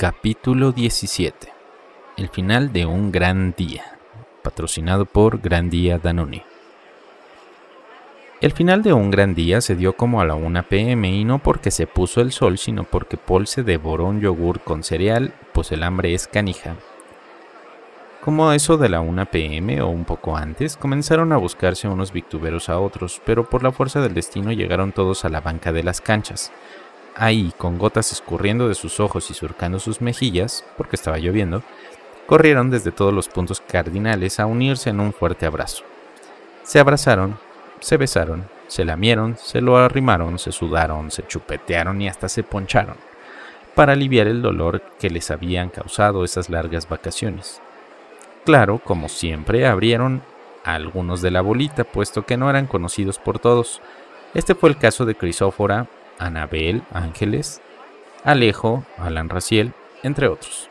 Capítulo 17 El final de un gran día. Patrocinado por Gran Día Danone. El final de un gran día se dio como a la 1 pm y no porque se puso el sol, sino porque Paul se devoró un yogur con cereal, pues el hambre es canija. Como eso de la 1 pm o un poco antes, comenzaron a buscarse unos victuberos a otros, pero por la fuerza del destino llegaron todos a la banca de las canchas ahí, con gotas escurriendo de sus ojos y surcando sus mejillas, porque estaba lloviendo, corrieron desde todos los puntos cardinales a unirse en un fuerte abrazo. Se abrazaron, se besaron, se lamieron, se lo arrimaron, se sudaron, se chupetearon y hasta se poncharon, para aliviar el dolor que les habían causado esas largas vacaciones. Claro, como siempre, abrieron a algunos de la bolita, puesto que no eran conocidos por todos. Este fue el caso de Crisófora, Anabel Ángeles, Alejo, Alan Raciel, entre otros.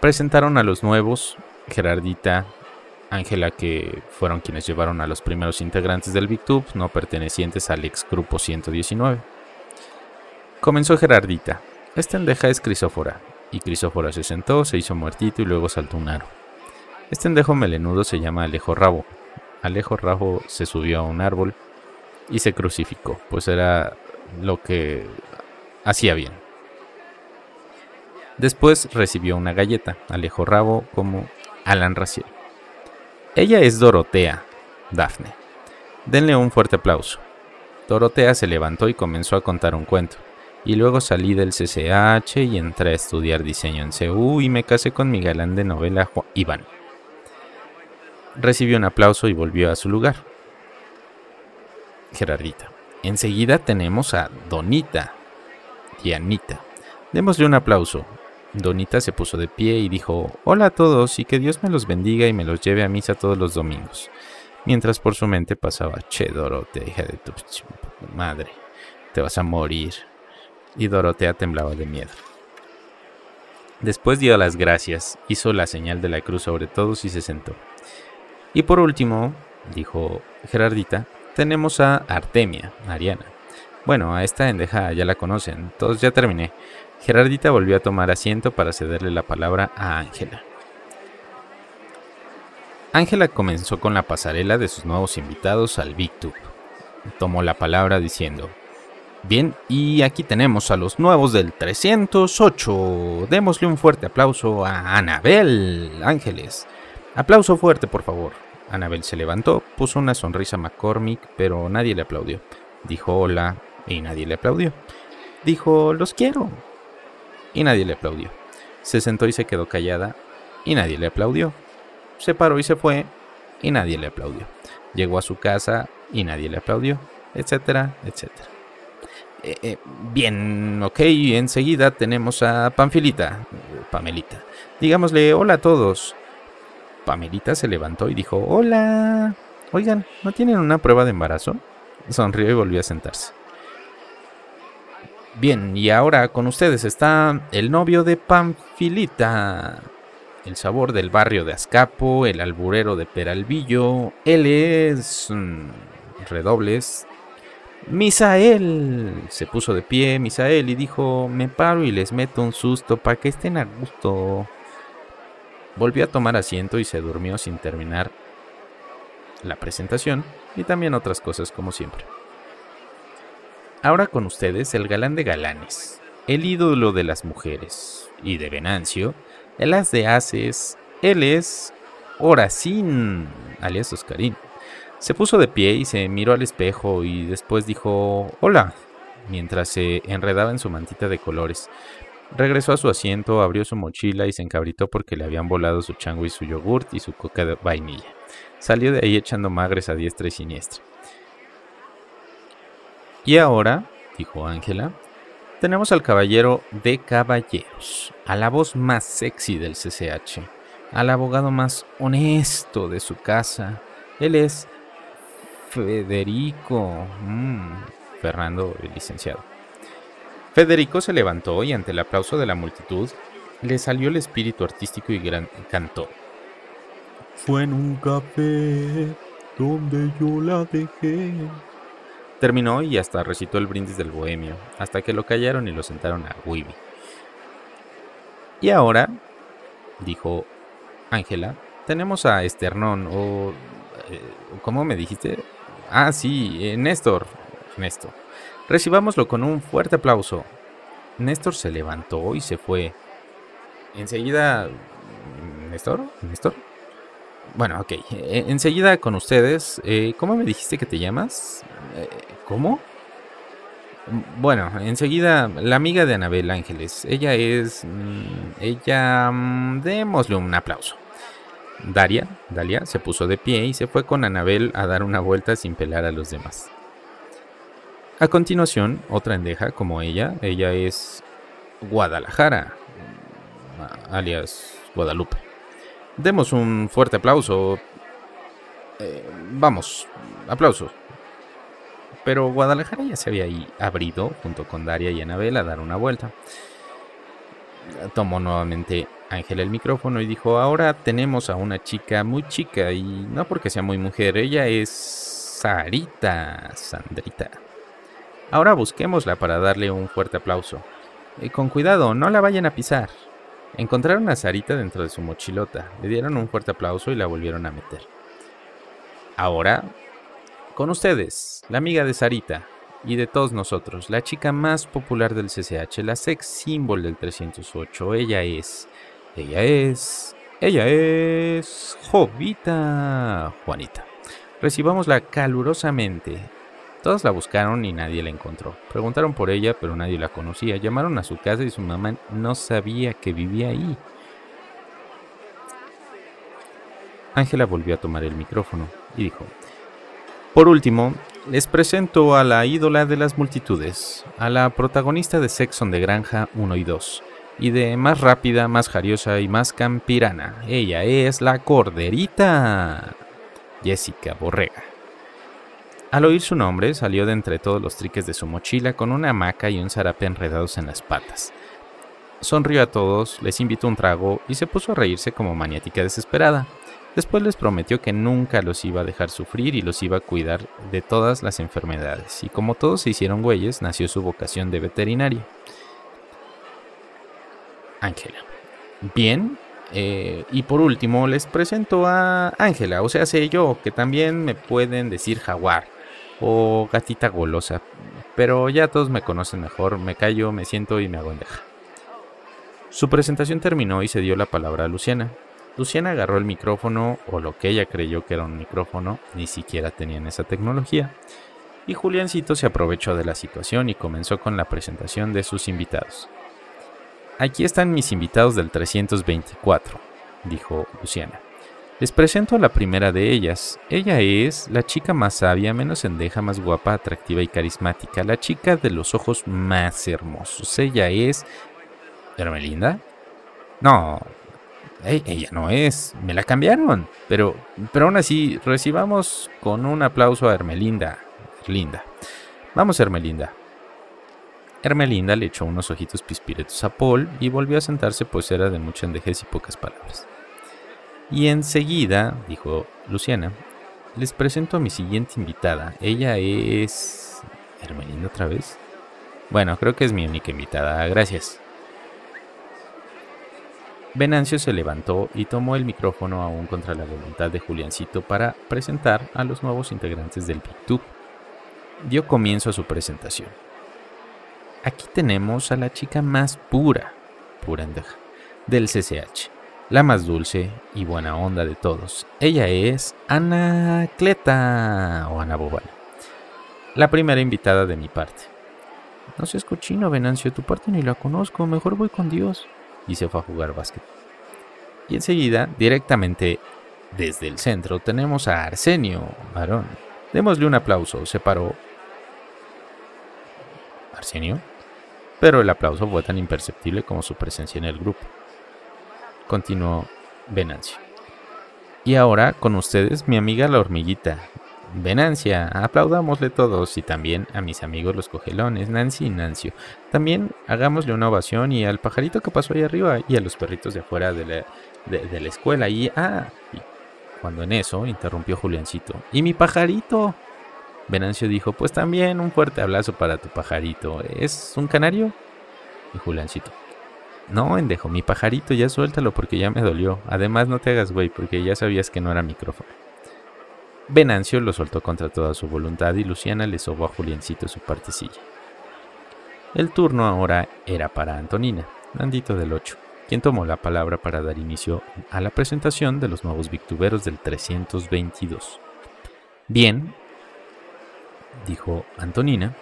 Presentaron a los nuevos, Gerardita, Ángela, que fueron quienes llevaron a los primeros integrantes del VicTube, no pertenecientes al ex grupo 119. Comenzó Gerardita. Esta endeja es Crisófora, y Crisófora se sentó, se hizo muertito y luego saltó un aro. Este endejo melenudo se llama Alejo Rabo. Alejo Rabo se subió a un árbol y se crucificó, pues era lo que hacía bien. Después recibió una galleta, Alejo Rabo como Alan Raciel. Ella es Dorotea, Dafne. Denle un fuerte aplauso. Dorotea se levantó y comenzó a contar un cuento. Y luego salí del CCH y entré a estudiar diseño en CU y me casé con mi galán de novela Iván. Recibió un aplauso y volvió a su lugar. Gerardita. Enseguida tenemos a Donita y Anita. Démosle un aplauso. Donita se puso de pie y dijo, hola a todos y que Dios me los bendiga y me los lleve a misa todos los domingos. Mientras por su mente pasaba, che Dorotea, hija de tu madre, te vas a morir. Y Dorotea temblaba de miedo. Después dio las gracias, hizo la señal de la cruz sobre todos y se sentó. Y por último, dijo Gerardita, tenemos a Artemia, Ariana. Bueno, a esta endeja ya la conocen, todos ya terminé. Gerardita volvió a tomar asiento para cederle la palabra a Ángela. Ángela comenzó con la pasarela de sus nuevos invitados al VicTube. Tomó la palabra diciendo, Bien, y aquí tenemos a los nuevos del 308. Démosle un fuerte aplauso a Anabel Ángeles. Aplauso fuerte, por favor. Anabel se levantó, puso una sonrisa a McCormick, pero nadie le aplaudió. Dijo hola y nadie le aplaudió. Dijo los quiero y nadie le aplaudió. Se sentó y se quedó callada y nadie le aplaudió. Se paró y se fue y nadie le aplaudió. Llegó a su casa y nadie le aplaudió, etcétera, etcétera. Eh, eh, bien, ok, enseguida tenemos a Panfilita, Pamelita. Digámosle hola a todos. Pamelita se levantó y dijo, hola. Oigan, ¿no tienen una prueba de embarazo? Sonrió y volvió a sentarse. Bien, y ahora con ustedes está el novio de Panfilita, el sabor del barrio de Azcapo, el alburero de Peralvillo. Él es... Mm, redobles. Misael. Se puso de pie Misael y dijo, me paro y les meto un susto para que estén a gusto. Volvió a tomar asiento y se durmió sin terminar la presentación y también otras cosas como siempre. Ahora con ustedes el galán de galanes, el ídolo de las mujeres y de Venancio, el as de haces, él es Horacín, alias Oscarín. Se puso de pie y se miró al espejo y después dijo hola, mientras se enredaba en su mantita de colores. Regresó a su asiento, abrió su mochila y se encabritó porque le habían volado su chango y su yogurt y su coca de vainilla. Salió de ahí echando magres a diestra y siniestra. Y ahora, dijo Ángela, tenemos al caballero de caballeros, a la voz más sexy del CCH, al abogado más honesto de su casa. Él es Federico. Mm, Fernando, el licenciado. Federico se levantó y ante el aplauso de la multitud le salió el espíritu artístico y cantó. Fue en un café donde yo la dejé. Terminó y hasta recitó el brindis del bohemio, hasta que lo callaron y lo sentaron a Wibi. Y ahora, dijo Ángela, tenemos a Esternón, o... Eh, ¿Cómo me dijiste? Ah, sí, eh, Néstor. Néstor. Recibámoslo con un fuerte aplauso. Néstor se levantó y se fue. Enseguida... ¿Néstor? ¿Néstor? Bueno, ok. E, enseguida con ustedes. Eh, ¿Cómo me dijiste que te llamas? ¿Cómo? Bueno, enseguida la amiga de Anabel Ángeles. Ella es... Mm, ella... Mm, démosle un aplauso. Daria, Dalia, se puso de pie y se fue con Anabel a dar una vuelta sin pelar a los demás. A continuación, otra endeja como ella, ella es Guadalajara, alias Guadalupe. Demos un fuerte aplauso. Eh, vamos, aplausos. Pero Guadalajara ya se había abrido junto con Daria y Anabel a dar una vuelta. Tomó nuevamente Ángel el micrófono y dijo, ahora tenemos a una chica muy chica y no porque sea muy mujer, ella es Sarita, Sandrita. Ahora busquémosla para darle un fuerte aplauso. Y con cuidado, no la vayan a pisar. Encontraron a Sarita dentro de su mochilota, le dieron un fuerte aplauso y la volvieron a meter. Ahora con ustedes, la amiga de Sarita y de todos nosotros, la chica más popular del CCH, la sex symbol del 308. Ella es, ella es, ella es Jovita Juanita. Recibámosla calurosamente. Todos la buscaron y nadie la encontró. Preguntaron por ella, pero nadie la conocía. Llamaron a su casa y su mamá no sabía que vivía ahí. Ángela volvió a tomar el micrófono y dijo, por último, les presento a la ídola de las multitudes, a la protagonista de Sexon de Granja 1 y 2, y de Más rápida, más jariosa y más campirana. Ella es la corderita. Jessica Borrega. Al oír su nombre, salió de entre todos los triques de su mochila con una hamaca y un zarape enredados en las patas. Sonrió a todos, les invitó un trago y se puso a reírse como maniática desesperada. Después les prometió que nunca los iba a dejar sufrir y los iba a cuidar de todas las enfermedades. Y como todos se hicieron güeyes, nació su vocación de veterinario. Ángela. Bien. Eh, y por último, les presento a Ángela, o sea, sé yo, que también me pueden decir jaguar o gatita golosa. Pero ya todos me conocen mejor, me callo, me siento y me hago endeja. Su presentación terminó y se dio la palabra a Luciana. Luciana agarró el micrófono, o lo que ella creyó que era un micrófono, ni siquiera tenían esa tecnología, y Juliancito se aprovechó de la situación y comenzó con la presentación de sus invitados. Aquí están mis invitados del 324, dijo Luciana. Les presento a la primera de ellas. Ella es la chica más sabia, menos endeja, más guapa, atractiva y carismática, la chica de los ojos más hermosos. Ella es... ¿Hermelinda? No, ella no es, me la cambiaron. Pero, pero aún así, recibamos con un aplauso a Hermelinda. Linda. Vamos, Hermelinda. Hermelinda le echó unos ojitos pispiretos a Paul y volvió a sentarse, pues era de mucha endejez y pocas palabras. Y enseguida, dijo Luciana, les presento a mi siguiente invitada. Ella es... ¿Hermelinda otra vez? Bueno, creo que es mi única invitada. Gracias. Venancio se levantó y tomó el micrófono aún contra la voluntad de Juliancito para presentar a los nuevos integrantes del Big Dio comienzo a su presentación. Aquí tenemos a la chica más pura, pura del CCH, la más dulce y buena onda de todos. Ella es Anacleta o Ana Bobal, la primera invitada de mi parte. No seas cochino, Venancio, tu parte ni la conozco, mejor voy con Dios y se fue a jugar básquet. Y enseguida, directamente desde el centro, tenemos a Arsenio Varón. Démosle un aplauso, se paró. Arsenio. Pero el aplauso fue tan imperceptible como su presencia en el grupo. Continuó Venancio. Y ahora con ustedes mi amiga la hormiguita, Venancia, aplaudámosle todos y también a mis amigos los cogelones, Nancy y Nancio. También hagámosle una ovación y al pajarito que pasó ahí arriba y a los perritos de afuera de la, de, la escuela. Y, ah, cuando en eso interrumpió Juliancito. ¿Y mi pajarito? Venancio dijo, pues también un fuerte abrazo para tu pajarito. ¿Es un canario? Y Juliancito. No, endejo, mi pajarito, ya suéltalo porque ya me dolió. Además, no te hagas güey, porque ya sabías que no era micrófono. Venancio lo soltó contra toda su voluntad y Luciana le sobó a Juliencito su partecilla. El turno ahora era para Antonina, Nandito del 8, quien tomó la palabra para dar inicio a la presentación de los nuevos victuberos del 322. Bien, dijo Antonina,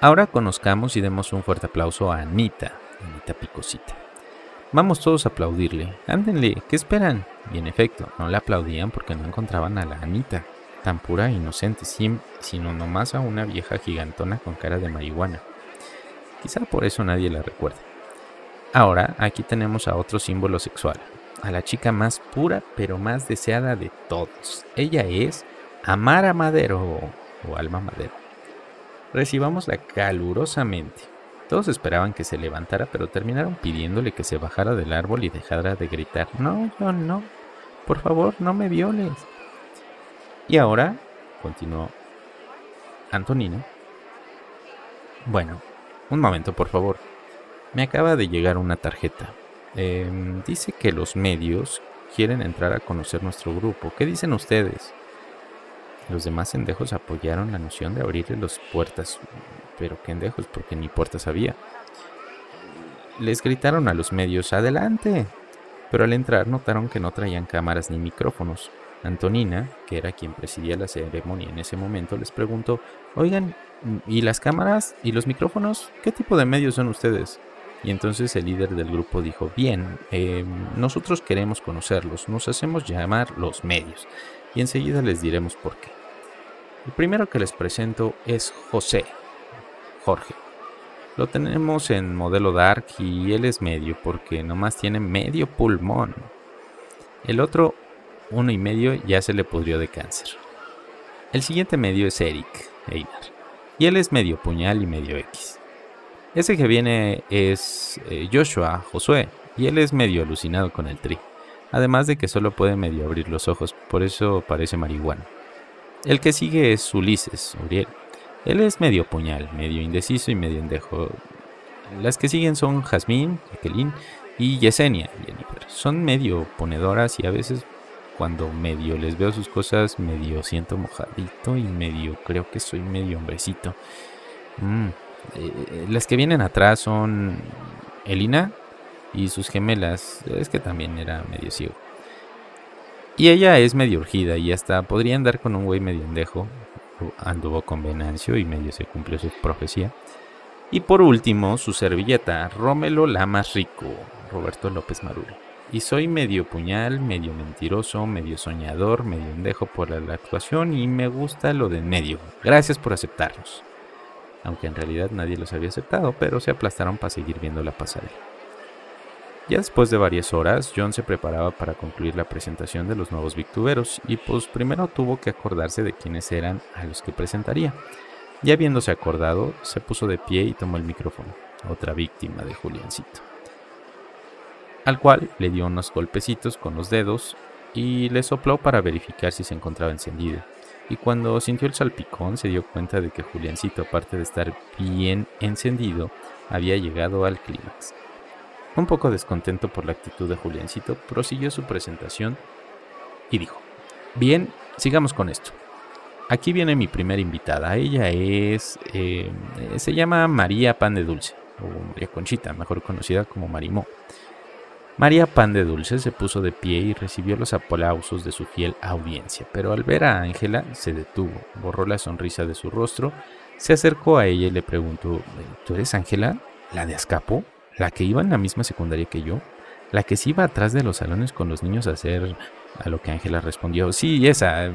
ahora conozcamos y demos un fuerte aplauso a Anita, Anita Picosita. Vamos todos a aplaudirle. Ándenle, ¿qué esperan? Y en efecto, no le aplaudían porque no encontraban a la Anita, tan pura e inocente, sino nomás a una vieja gigantona con cara de marihuana. Quizá por eso nadie la recuerda. Ahora, aquí tenemos a otro símbolo sexual, a la chica más pura pero más deseada de todos. Ella es Amara Madero o Alma Madero. Recibámosla calurosamente. Todos esperaban que se levantara, pero terminaron pidiéndole que se bajara del árbol y dejara de gritar, no, yo no, por favor, no me violes. Y ahora, continuó Antonino, bueno, un momento, por favor. Me acaba de llegar una tarjeta. Em, dice que los medios quieren entrar a conocer nuestro grupo. ¿Qué dicen ustedes? Los demás endejos apoyaron la noción de abrirle las puertas, pero qué endejos, porque ni puertas había. Les gritaron a los medios, adelante. Pero al entrar notaron que no traían cámaras ni micrófonos. Antonina, que era quien presidía la ceremonia en ese momento, les preguntó, oigan, ¿y las cámaras y los micrófonos? ¿Qué tipo de medios son ustedes? Y entonces el líder del grupo dijo, bien, eh, nosotros queremos conocerlos, nos hacemos llamar los medios, y enseguida les diremos por qué. El primero que les presento es José, Jorge. Lo tenemos en modelo Dark y él es medio porque nomás tiene medio pulmón. El otro, uno y medio, ya se le pudrió de cáncer. El siguiente medio es Eric Einar. Y él es medio puñal y medio X. Ese que viene es eh, Joshua Josué. Y él es medio alucinado con el tri. Además de que solo puede medio abrir los ojos, por eso parece marihuana. El que sigue es Ulises, Uriel. Él es medio puñal, medio indeciso y medio endejo. Las que siguen son Jazmín, Jacqueline y Yesenia, Jennifer. Son medio ponedoras y a veces cuando medio les veo sus cosas, medio siento mojadito y medio creo que soy medio hombrecito. Mm, eh, las que vienen atrás son Elina y sus gemelas. Es que también era medio ciego. Y ella es medio urgida y hasta podría andar con un güey medio endejo. Anduvo con Venancio y medio se cumplió su profecía. Y por último, su servilleta, Rómelo la más rico, Roberto López Maruri. Y soy medio puñal, medio mentiroso, medio soñador, medio endejo por la actuación y me gusta lo de medio. Gracias por aceptarnos. Aunque en realidad nadie los había aceptado, pero se aplastaron para seguir viendo la pasarela. Ya después de varias horas, John se preparaba para concluir la presentación de los nuevos victuberos y pues primero tuvo que acordarse de quiénes eran a los que presentaría. Ya habiéndose acordado, se puso de pie y tomó el micrófono, otra víctima de Juliancito. Al cual le dio unos golpecitos con los dedos y le sopló para verificar si se encontraba encendido. Y cuando sintió el salpicón se dio cuenta de que Juliancito, aparte de estar bien encendido, había llegado al clímax. Un poco descontento por la actitud de Juliancito, prosiguió su presentación y dijo, bien, sigamos con esto. Aquí viene mi primera invitada. Ella es, eh, se llama María Pan de Dulce, o María Conchita, mejor conocida como Marimó. María Pan de Dulce se puso de pie y recibió los aplausos de su fiel audiencia, pero al ver a Ángela se detuvo, borró la sonrisa de su rostro, se acercó a ella y le preguntó, ¿tú eres Ángela? ¿La de Azcapo? La que iba en la misma secundaria que yo, la que se iba atrás de los salones con los niños a hacer a lo que Ángela respondió, sí, esa,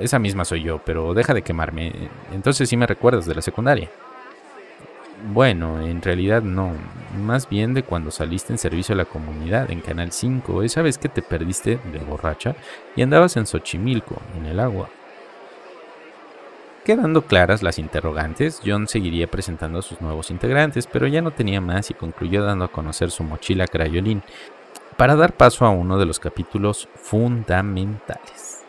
esa misma soy yo, pero deja de quemarme, entonces sí me recuerdas de la secundaria. Bueno, en realidad no, más bien de cuando saliste en servicio a la comunidad en Canal 5, esa vez que te perdiste de borracha y andabas en Xochimilco, en el agua. Quedando claras las interrogantes, John seguiría presentando a sus nuevos integrantes, pero ya no tenía más y concluyó dando a conocer su mochila crayolín para dar paso a uno de los capítulos fundamentales.